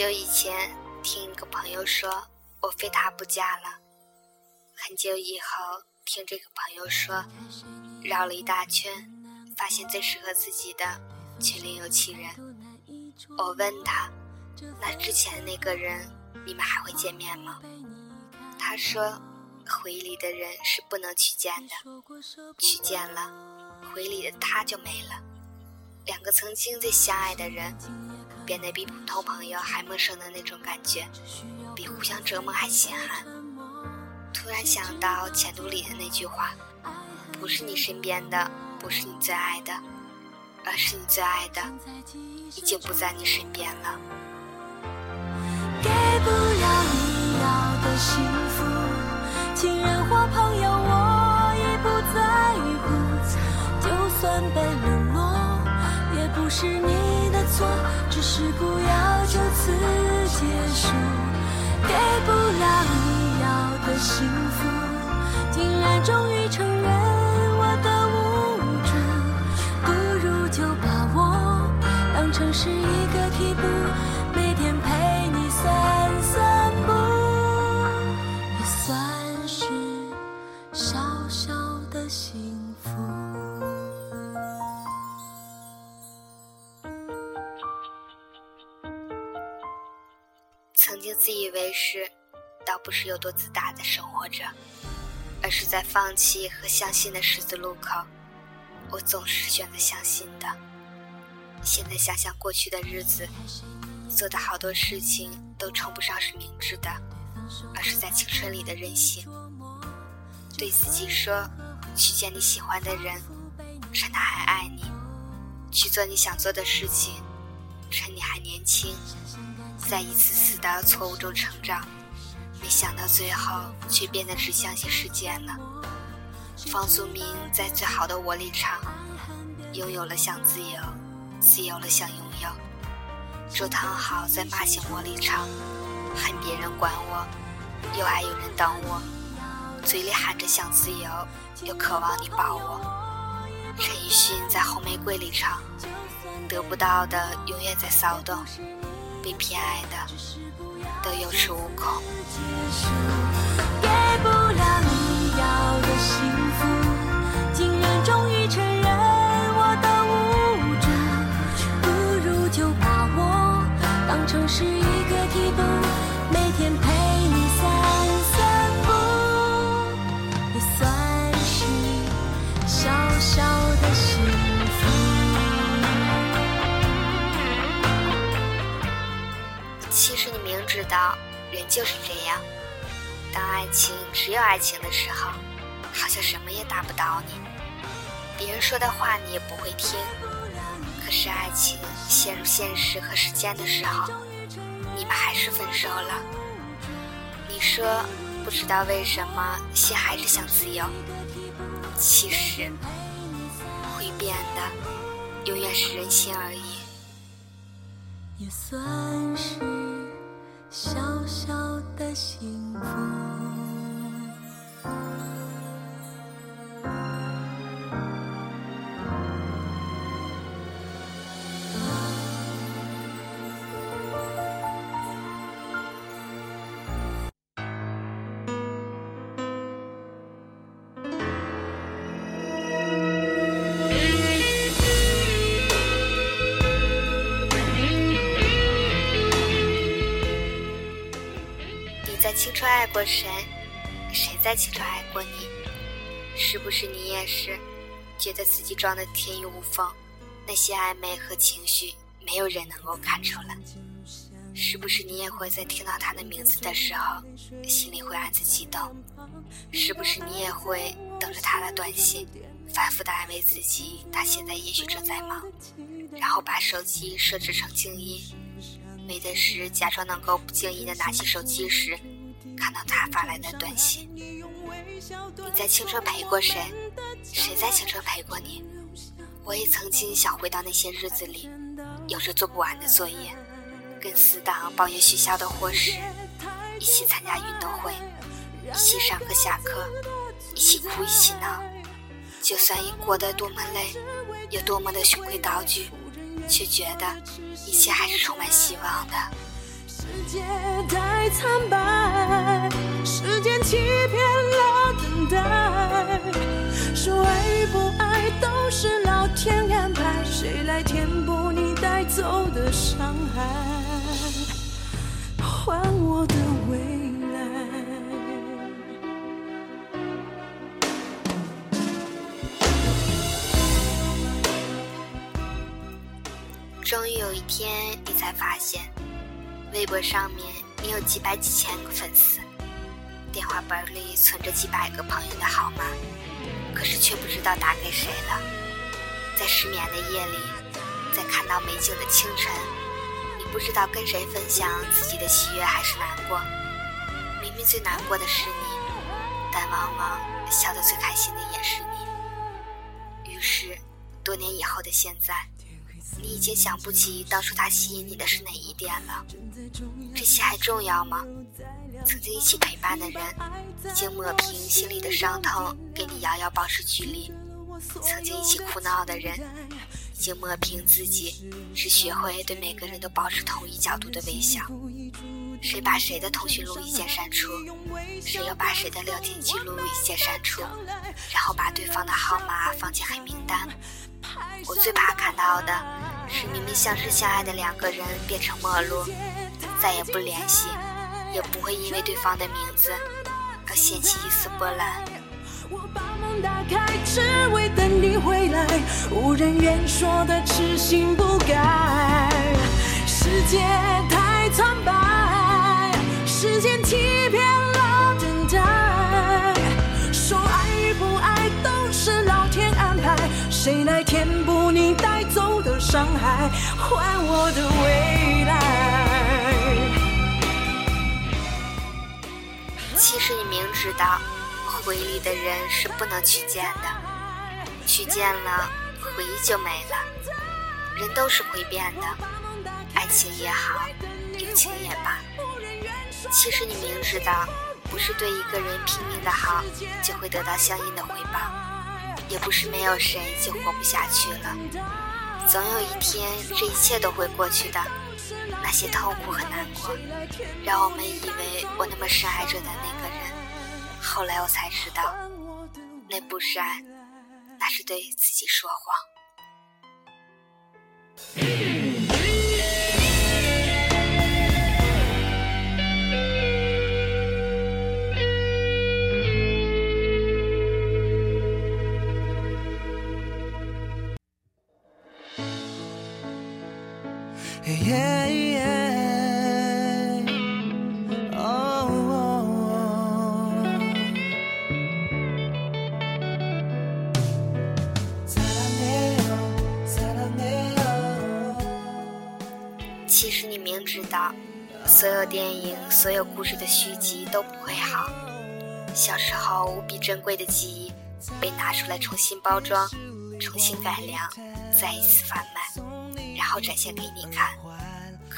很久以前，听一个朋友说，我非他不嫁了。很久以后，听这个朋友说，绕了一大圈，发现最适合自己的却另有其人。我问他，那之前那个人，你们还会见面吗？他说，回忆里的人是不能去见的，去见了，回忆里的他就没了。两个曾经最相爱的人。变得比普通朋友还陌生的那种感觉，比互相折磨还心寒。突然想到《前途》里的那句话：“不是你身边的，不是你最爱的，而是你最爱的，已经不在你身边了。”给不了你要的幸福，亲人或朋友错。只是不要就此结束，给不了你要的幸福，竟然终于承认为是，倒不是有多自大的生活着，而是在放弃和相信的十字路口，我总是选择相信的。现在想想过去的日子，做的好多事情都称不上是明智的，而是在青春里的任性。对自己说，去见你喜欢的人，趁他还爱你；去做你想做的事情，趁你还年轻。在一次次的错误中成长，没想到最后却变得只相信时间了。方素明在《最好的我》里唱：“拥有了想自由，自由了想拥有。”周汤豪在《骂醒我》里唱：“恨别人管我，又爱有人等我。”嘴里喊着想自由，又渴望你抱我。陈奕迅在《红玫瑰》里唱：“得不到的永远在骚动。”被偏爱的都有恃无恐。给不了你要的幸福，道，人就是这样。当爱情只有爱情的时候，好像什么也打不倒你。别人说的话你也不会听。可是爱情陷入现实和时间的时候，你们还是分手了。你说不知道为什么心还是想自由。其实会变的，永远是人心而已。也算是小小的幸福。在青春爱过谁？谁在青春爱过你？是不是你也是觉得自己装的天衣无缝？那些暧昧和情绪，没有人能够看出来。是不是你也会在听到他的名字的时候，心里会暗自激动？是不是你也会等着他的短信，反复的安慰自己，他现在也许正在忙，然后把手机设置成静音，为的是假装能够不经意的拿起手机时。看到他发来的短信，你在青春陪过谁？谁在青春陪过你？我也曾经想回到那些日子里，有着做不完的作业，跟死党抱怨学校的伙食，一起参加运动会，一起上课下课，一起哭一起闹。就算已过得多么累，有多么的循规蹈矩，却觉得一切还是充满希望的。世界太苍白，时间欺骗了等待。说爱与不爱都是老天安排，谁来填补你带走的伤害？还我的未来。终于有一天，你才发现，微博上面你有几百几千个粉丝，电话本里存着几百个朋友的号码，可是却不知道打给谁了。在失眠的夜里，在看到美景的清晨，你不知道跟谁分享自己的喜悦还是难过。明明最难过的是你，但往往笑得最开心的也是你。于是，多年以后的现在。你已经想不起当初他吸引你的是哪一点了，这些还重要吗？曾经一起陪伴的人，已经抹平心里的伤痛，给你遥遥保持距离；曾经一起哭闹的人，已经抹平自己，只学会对每个人都保持同一角度的微笑。谁把谁的通讯录一键删除，谁又把谁的聊天记录一键删除，然后把对方的号码放进黑名单。我最怕看到的是明明相知相爱的两个人变成陌路，再也不联系，也不会因为对方的名字而掀起一丝波澜。我把门打开，只为等你回来，无人愿说的痴心不改。世界太苍白，时间欺骗了等待。说爱与不爱都是老天安排，谁来伤害？还我的未来。其实你明知道，回忆里的人是不能去见的，去见了，回忆就没了。人都是会变的，爱情也好，友情也罢。其实你明知道，不是对一个人拼命的好，就会得到相应的回报，也不是没有谁就活不下去了。总有一天，这一切都会过去的。那些痛苦和难过，让我们以为我那么深爱着的那个人，后来我才知道，那不是爱，那是对自己说谎。其实你明知道，所有电影、所有故事的续集都不会好。小时候无比珍贵的记忆，被拿出来重新包装、重新改良，再一次贩卖，然后展现给你看。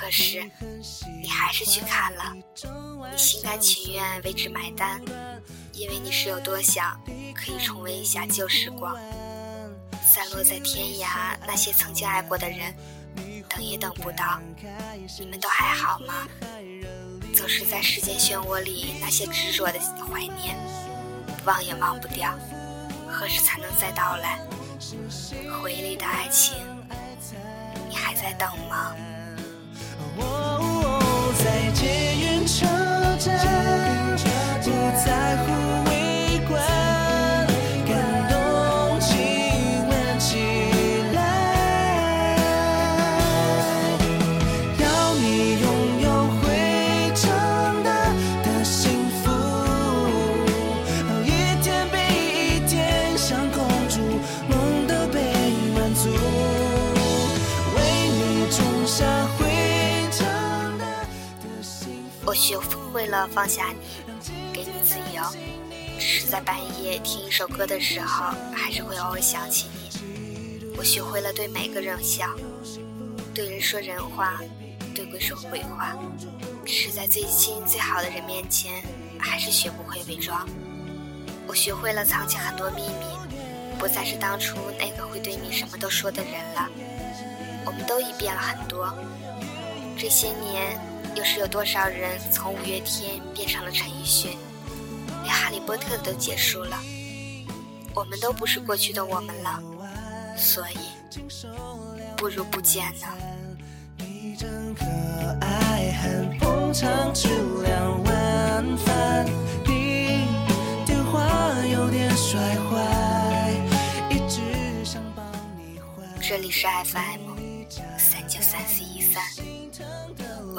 可是，你还是去看了，你心甘情愿为之买单，因为你是有多想可以重温一下旧时光。散落在天涯那些曾经爱过的人，等也等不到，你们都还好吗？总是在时间漩涡里那些执着的怀念，忘也忘不掉，何时才能再到来？回忆里的爱情，你还在等吗？在捷运车站，放下你，给你自由。只是在半夜听一首歌的时候，还是会偶尔想起你。我学会了对每个人笑，对人说人话，对鬼说鬼话。只是在最亲最好的人面前，还是学不会伪装。我学会了藏起很多秘密，不再是当初那个会对你什么都说的人了。我们都已变了很多，这些年又是有多少人从五月天变成了陈奕迅，连哈利波特都结束了，我们都不是过去的我们了，所以不如不见呢。这里是 FM